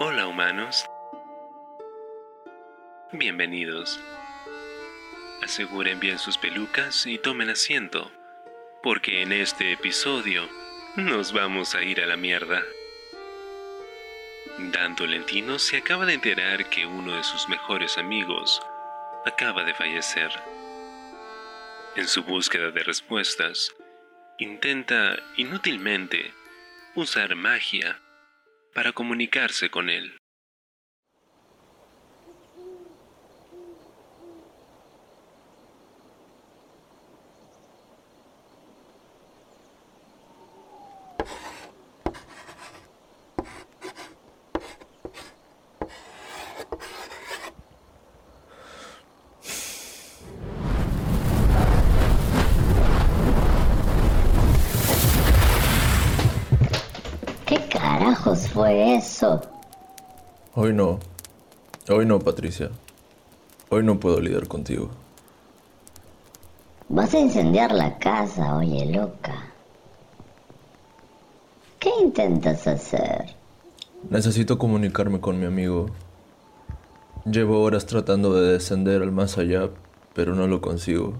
Hola humanos. Bienvenidos. Aseguren bien sus pelucas y tomen asiento, porque en este episodio nos vamos a ir a la mierda. Dan Tolentino se acaba de enterar que uno de sus mejores amigos acaba de fallecer. En su búsqueda de respuestas, intenta inútilmente usar magia para comunicarse con él. Fue eso? Hoy no. Hoy no, Patricia. Hoy no puedo lidiar contigo. Vas a incendiar la casa, oye, loca. ¿Qué intentas hacer? Necesito comunicarme con mi amigo. Llevo horas tratando de descender al más allá, pero no lo consigo.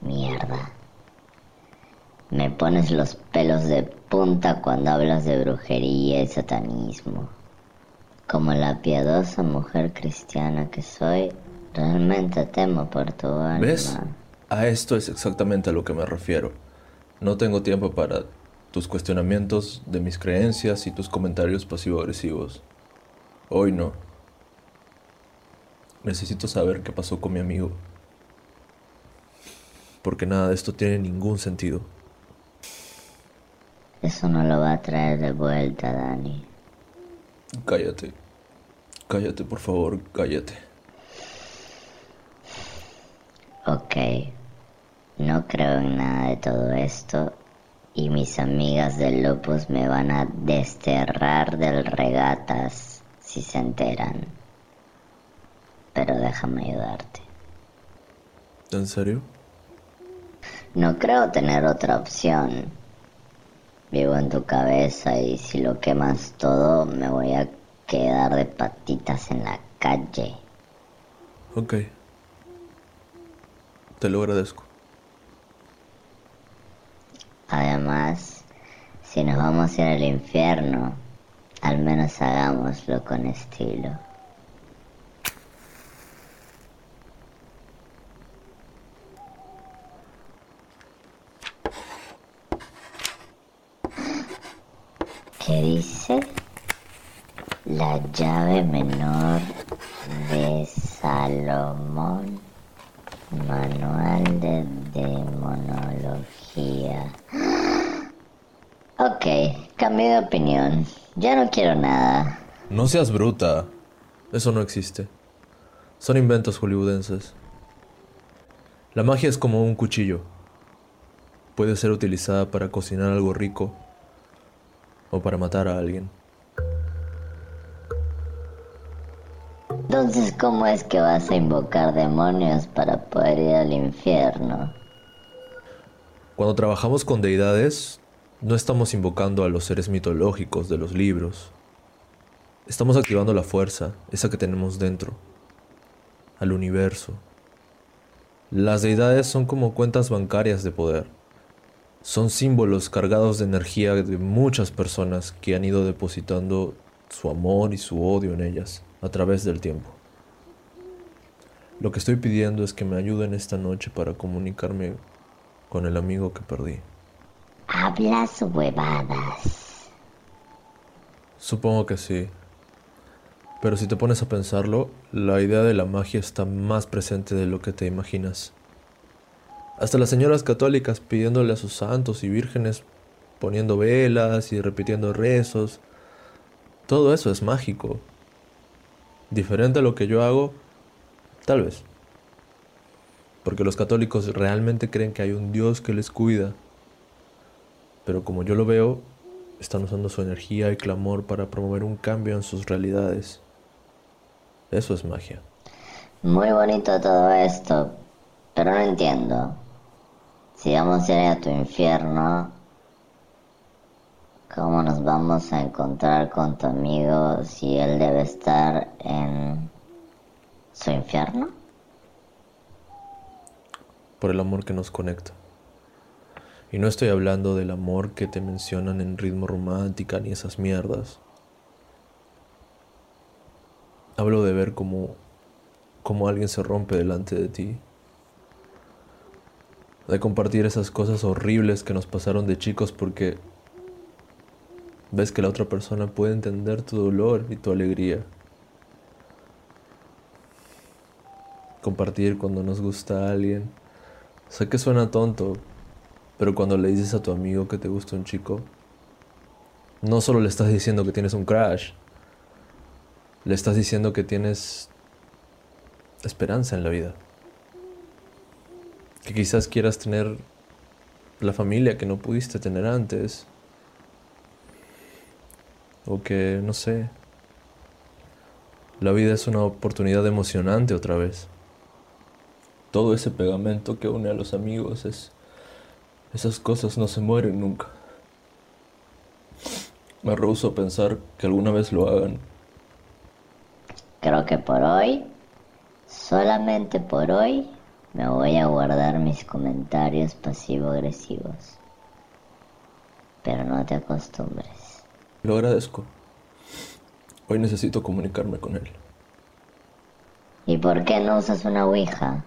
Mierda. Me pones los pelos de punta cuando hablas de brujería y satanismo. Como la piadosa mujer cristiana que soy, realmente temo por tu alma. ¿Ves? A esto es exactamente a lo que me refiero. No tengo tiempo para tus cuestionamientos de mis creencias y tus comentarios pasivo-agresivos. Hoy no. Necesito saber qué pasó con mi amigo. Porque nada de esto tiene ningún sentido. Eso no lo va a traer de vuelta, Dani. Cállate. Cállate, por favor, cállate. Ok. No creo en nada de todo esto y mis amigas del Lopus me van a desterrar del regatas si se enteran. Pero déjame ayudarte. ¿En serio? No creo tener otra opción. Vivo en tu cabeza y si lo quemas todo me voy a quedar de patitas en la calle. Ok. Te lo agradezco. Además, si nos vamos a ir al infierno, al menos hagámoslo con estilo. ¿Qué dice? La llave menor de Salomón. Manual de demonología. Ok, cambio de opinión. Ya no quiero nada. No seas bruta. Eso no existe. Son inventos hollywoodenses. La magia es como un cuchillo. Puede ser utilizada para cocinar algo rico o para matar a alguien. Entonces, ¿cómo es que vas a invocar demonios para poder ir al infierno? Cuando trabajamos con deidades, no estamos invocando a los seres mitológicos de los libros. Estamos activando la fuerza, esa que tenemos dentro, al universo. Las deidades son como cuentas bancarias de poder son símbolos cargados de energía de muchas personas que han ido depositando su amor y su odio en ellas a través del tiempo. Lo que estoy pidiendo es que me ayuden esta noche para comunicarme con el amigo que perdí. Hablas huevadas. Supongo que sí. Pero si te pones a pensarlo, la idea de la magia está más presente de lo que te imaginas. Hasta las señoras católicas pidiéndole a sus santos y vírgenes, poniendo velas y repitiendo rezos. Todo eso es mágico. Diferente a lo que yo hago, tal vez. Porque los católicos realmente creen que hay un Dios que les cuida. Pero como yo lo veo, están usando su energía y clamor para promover un cambio en sus realidades. Eso es magia. Muy bonito todo esto, pero no entiendo. Si vamos a ir a tu infierno, ¿Cómo nos vamos a encontrar con tu amigo si él debe estar en su infierno? Por el amor que nos conecta. Y no estoy hablando del amor que te mencionan en ritmo romántica ni esas mierdas. Hablo de ver cómo, cómo alguien se rompe delante de ti. De compartir esas cosas horribles que nos pasaron de chicos porque ves que la otra persona puede entender tu dolor y tu alegría. Compartir cuando nos gusta a alguien. Sé que suena tonto, pero cuando le dices a tu amigo que te gusta un chico, no solo le estás diciendo que tienes un crash, le estás diciendo que tienes esperanza en la vida. Que quizás quieras tener la familia que no pudiste tener antes. O que, no sé, la vida es una oportunidad emocionante otra vez. Todo ese pegamento que une a los amigos es esas cosas no se mueren nunca. Me rehuso a pensar que alguna vez lo hagan. Creo que por hoy, solamente por hoy, me voy a guardar mis comentarios pasivo-agresivos. Pero no te acostumbres. Lo agradezco. Hoy necesito comunicarme con él. ¿Y por qué no usas una Ouija?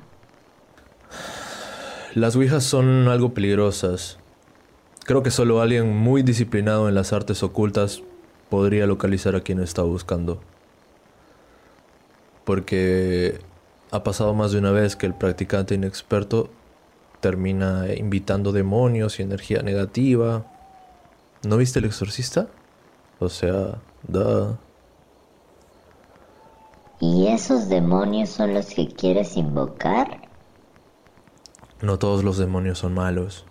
Las ouijas son algo peligrosas. Creo que solo alguien muy disciplinado en las artes ocultas podría localizar a quien está buscando. Porque ha pasado más de una vez que el practicante inexperto termina invitando demonios y energía negativa. ¿No viste el exorcista? O sea, da. ¿Y esos demonios son los que quieres invocar? No todos los demonios son malos.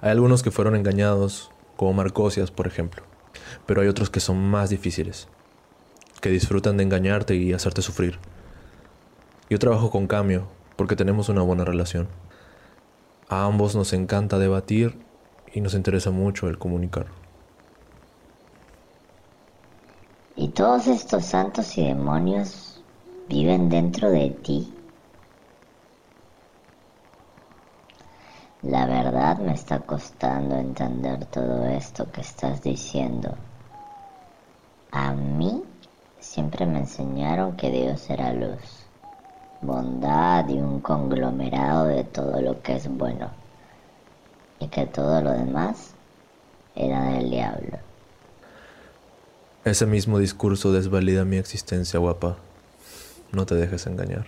Hay algunos que fueron engañados, como Marcosias, por ejemplo. Pero hay otros que son más difíciles, que disfrutan de engañarte y hacerte sufrir. Yo trabajo con Cambio, porque tenemos una buena relación. A ambos nos encanta debatir y nos interesa mucho el comunicar. ¿Y todos estos santos y demonios viven dentro de ti? La verdad me está costando entender todo esto que estás diciendo. A mí siempre me enseñaron que Dios era luz, bondad y un conglomerado de todo lo que es bueno, y que todo lo demás era del diablo. Ese mismo discurso desvalida mi existencia, guapa. No te dejes engañar.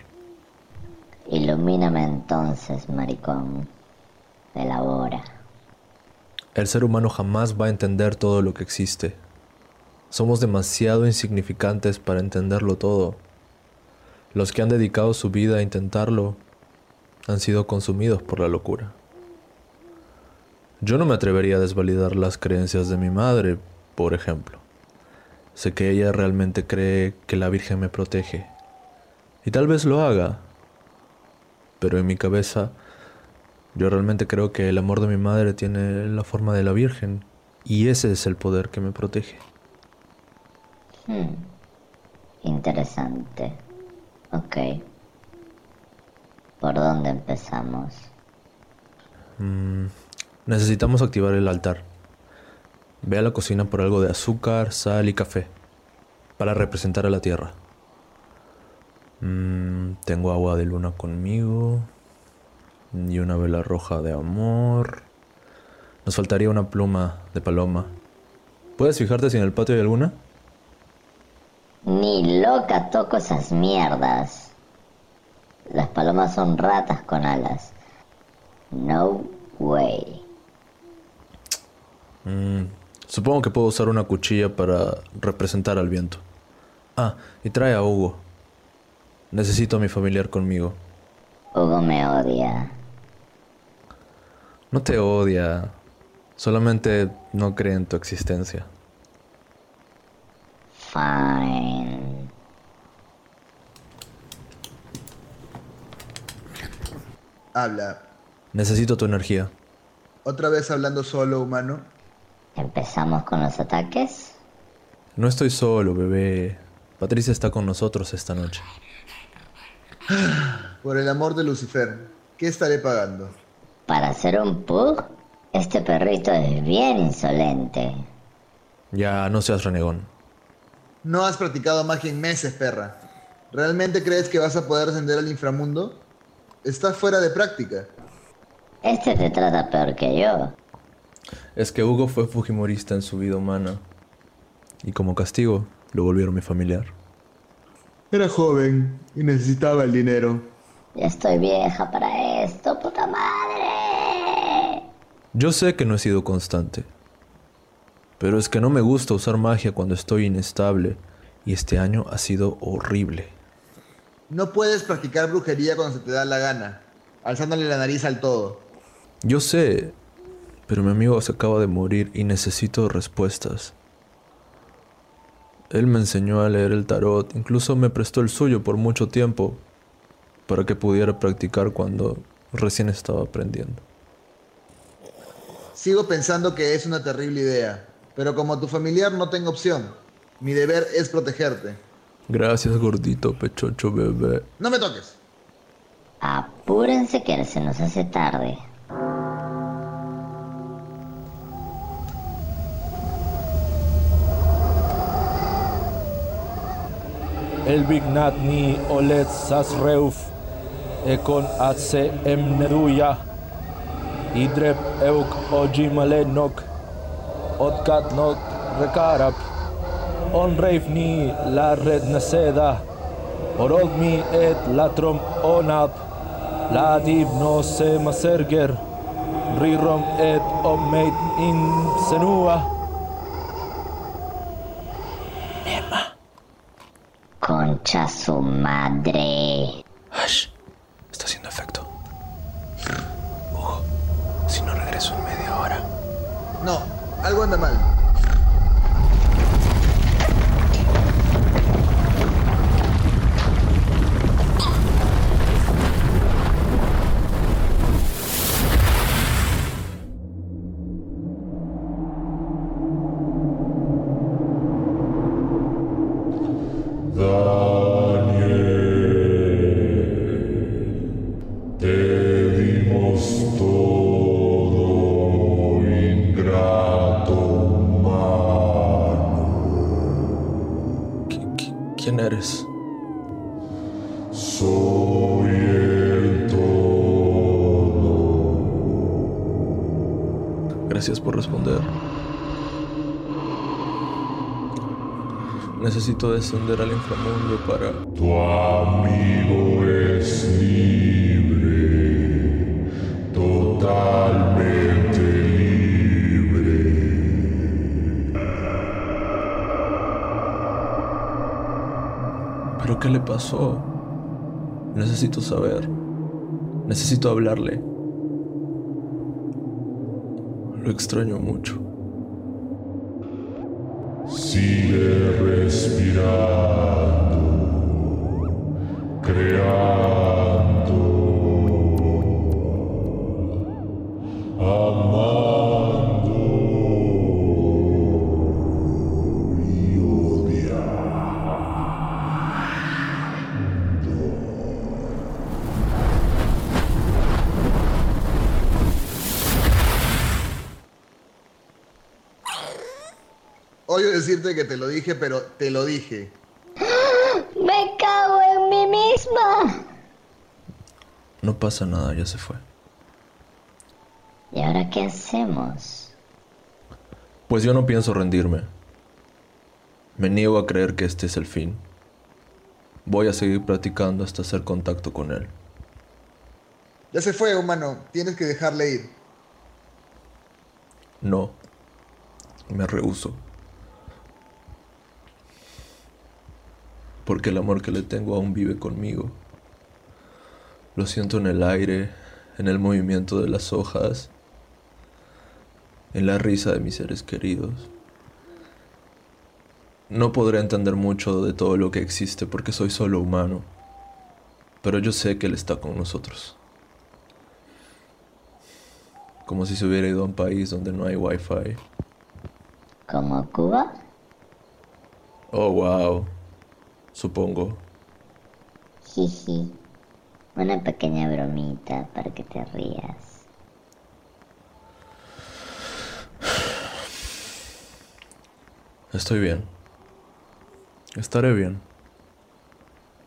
Ilumíname entonces, maricón elabora. El ser humano jamás va a entender todo lo que existe. Somos demasiado insignificantes para entenderlo todo. Los que han dedicado su vida a intentarlo han sido consumidos por la locura. Yo no me atrevería a desvalidar las creencias de mi madre, por ejemplo. Sé que ella realmente cree que la Virgen me protege. Y tal vez lo haga. Pero en mi cabeza yo realmente creo que el amor de mi madre tiene la forma de la Virgen y ese es el poder que me protege. Hmm. Interesante. Ok. ¿Por dónde empezamos? Mm, necesitamos activar el altar. Ve a la cocina por algo de azúcar, sal y café para representar a la tierra. Mm, tengo agua de luna conmigo y una vela roja de amor. Nos faltaría una pluma de paloma. ¿Puedes fijarte si en el patio hay alguna? Ni loca toco esas mierdas. Las palomas son ratas con alas. No way. Mm, supongo que puedo usar una cuchilla para representar al viento. Ah, y trae a Hugo. Necesito a mi familiar conmigo. Hugo me odia. No te odia, solamente no cree en tu existencia. Fine. Habla. Necesito tu energía. Otra vez hablando solo, humano. ¿Empezamos con los ataques? No estoy solo, bebé. Patricia está con nosotros esta noche. Por el amor de Lucifer, ¿qué estaré pagando? Para hacer un pug, este perrito es bien insolente. Ya, no seas renegón. No has practicado magia en meses, perra. ¿Realmente crees que vas a poder ascender al inframundo? Estás fuera de práctica. Este te trata peor que yo. Es que Hugo fue fujimorista en su vida humana. Y como castigo, lo volvieron mi familiar. Era joven y necesitaba el dinero. Ya estoy vieja para esto, puta madre. Yo sé que no he sido constante. Pero es que no me gusta usar magia cuando estoy inestable. Y este año ha sido horrible. No puedes practicar brujería cuando se te da la gana, alzándole la nariz al todo. Yo sé, pero mi amigo se acaba de morir y necesito respuestas. Él me enseñó a leer el tarot, incluso me prestó el suyo por mucho tiempo, para que pudiera practicar cuando recién estaba aprendiendo. Sigo pensando que es una terrible idea, pero como tu familiar no tengo opción. Mi deber es protegerte. Gracias, gordito pechocho bebé. No me toques. Apúrense que se nos hace tarde. El Bignat ni Olet Sasreuf Ekon Atse Emneduya Idrep Euk Ojimale Nok Otkat Nok Rekarap On Reif ni La Red Naseda Orogmi et Latrom Onap La Dib no se Maserger Rirom et Omeit in Senua Concha su madre. Ash, está haciendo efecto. Hugo, si no regreso en media hora. No, algo anda mal. ¿Quién eres? Soy el todo. Gracias por responder. Necesito descender al inframundo para... Tu amigo es libre, ¿Pero qué le pasó? Necesito saber. Necesito hablarle. Lo extraño mucho. Sigue respirando, creando, Odio decirte que te lo dije, pero te lo dije. Me cago en mí misma. No pasa nada, ya se fue. ¿Y ahora qué hacemos? Pues yo no pienso rendirme. Me niego a creer que este es el fin. Voy a seguir practicando hasta hacer contacto con él. Ya se fue, humano. Tienes que dejarle ir. No. Me rehuso. Porque el amor que le tengo aún vive conmigo. Lo siento en el aire, en el movimiento de las hojas, en la risa de mis seres queridos. No podré entender mucho de todo lo que existe porque soy solo humano, pero yo sé que Él está con nosotros. Como si se hubiera ido a un país donde no hay wifi. ¿Como Cuba? Oh, wow. Supongo. Jiji. Una pequeña bromita para que te rías. Estoy bien. Estaré bien.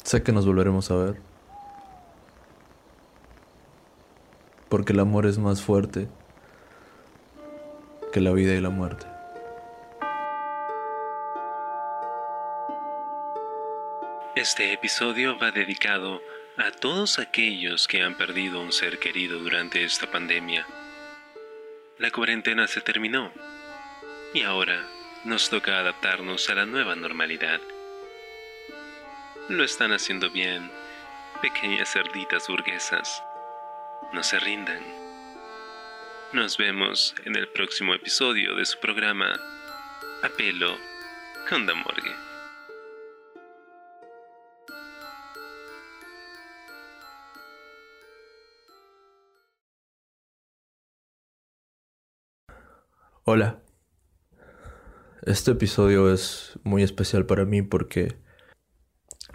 Sé que nos volveremos a ver. Porque el amor es más fuerte que la vida y la muerte. Este episodio va dedicado a todos aquellos que han perdido un ser querido durante esta pandemia. La cuarentena se terminó y ahora nos toca adaptarnos a la nueva normalidad. Lo están haciendo bien, pequeñas cerditas burguesas. No se rindan. Nos vemos en el próximo episodio de su programa Apelo con la Hola. Este episodio es muy especial para mí porque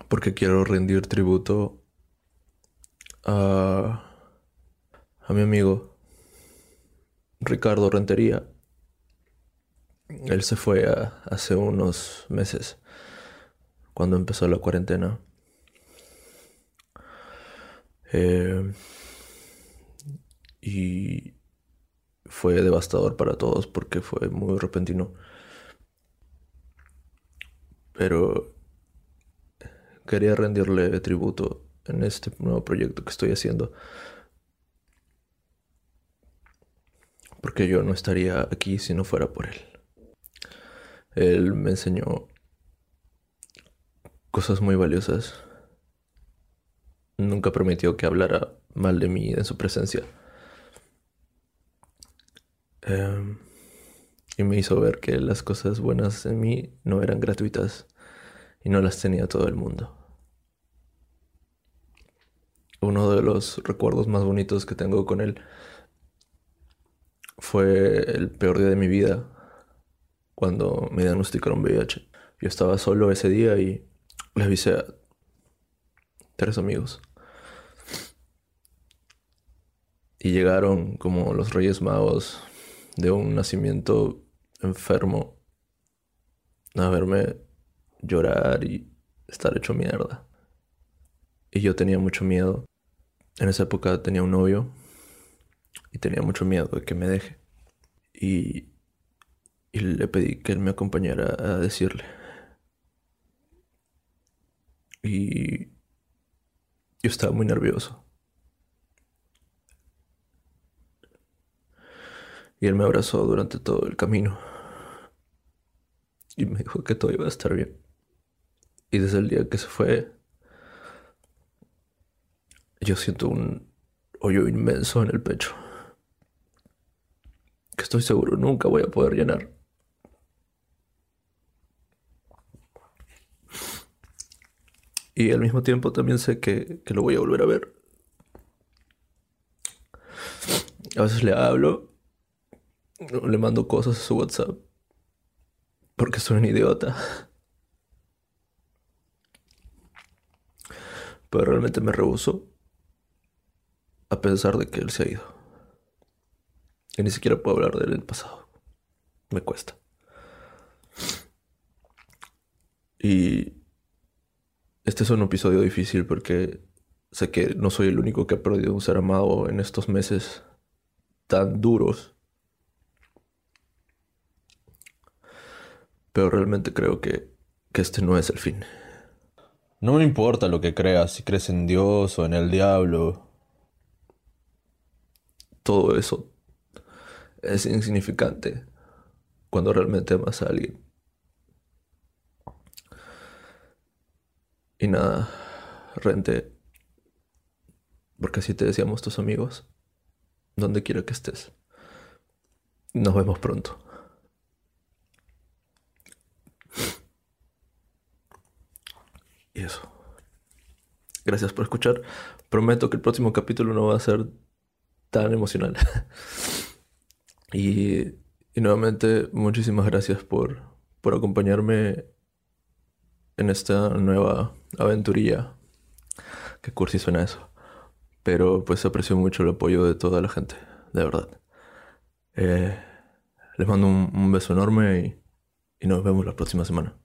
porque quiero rendir tributo a a mi amigo Ricardo Rentería. Él se fue hace unos meses cuando empezó la cuarentena. Eh, y fue devastador para todos porque fue muy repentino. Pero quería rendirle tributo en este nuevo proyecto que estoy haciendo. Porque yo no estaría aquí si no fuera por él. Él me enseñó cosas muy valiosas. Nunca permitió que hablara mal de mí en su presencia. Em, y me hizo ver que las cosas buenas en mí no eran gratuitas y no las tenía todo el mundo. Uno de los recuerdos más bonitos que tengo con él fue el peor día de mi vida cuando me diagnosticaron VIH. Yo estaba solo ese día y le avisé a tres amigos. Y llegaron como los Reyes Magos de un nacimiento enfermo a verme llorar y estar hecho mierda. Y yo tenía mucho miedo. En esa época tenía un novio y tenía mucho miedo de que me deje. Y, y le pedí que él me acompañara a decirle. Y yo estaba muy nervioso. Y él me abrazó durante todo el camino. Y me dijo que todo iba a estar bien. Y desde el día que se fue, yo siento un hoyo inmenso en el pecho. Que estoy seguro nunca voy a poder llenar. Y al mismo tiempo también sé que, lo voy a volver a ver. A veces le hablo, le mando cosas a su WhatsApp, porque soy un idiota. Pero realmente me rehuso a pensar de que él se ha ido. Y ni siquiera puedo hablar de él en el pasado. Me cuesta. Y este es un episodio difícil porque sé que no soy el único que ha perdido un ser amado en estos meses tan duros. Pero realmente creo que, que este no es el fin. No me importa lo que creas, si crees en Dios o en el diablo. Todo eso es insignificante cuando realmente amas a alguien. Y nada, Rente, porque así te decíamos tus amigos, donde quiera que estés. Nos vemos pronto. Y eso. Gracias por escuchar. Prometo que el próximo capítulo no va a ser tan emocional. y, Y nuevamente, muchísimas gracias por, por acompañarme en esta nueva aventurilla. Qué cursi suena eso. Pero pues aprecio mucho el apoyo de toda la gente, de verdad. Eh, les mando un, un beso enorme y, y nos vemos la próxima semana.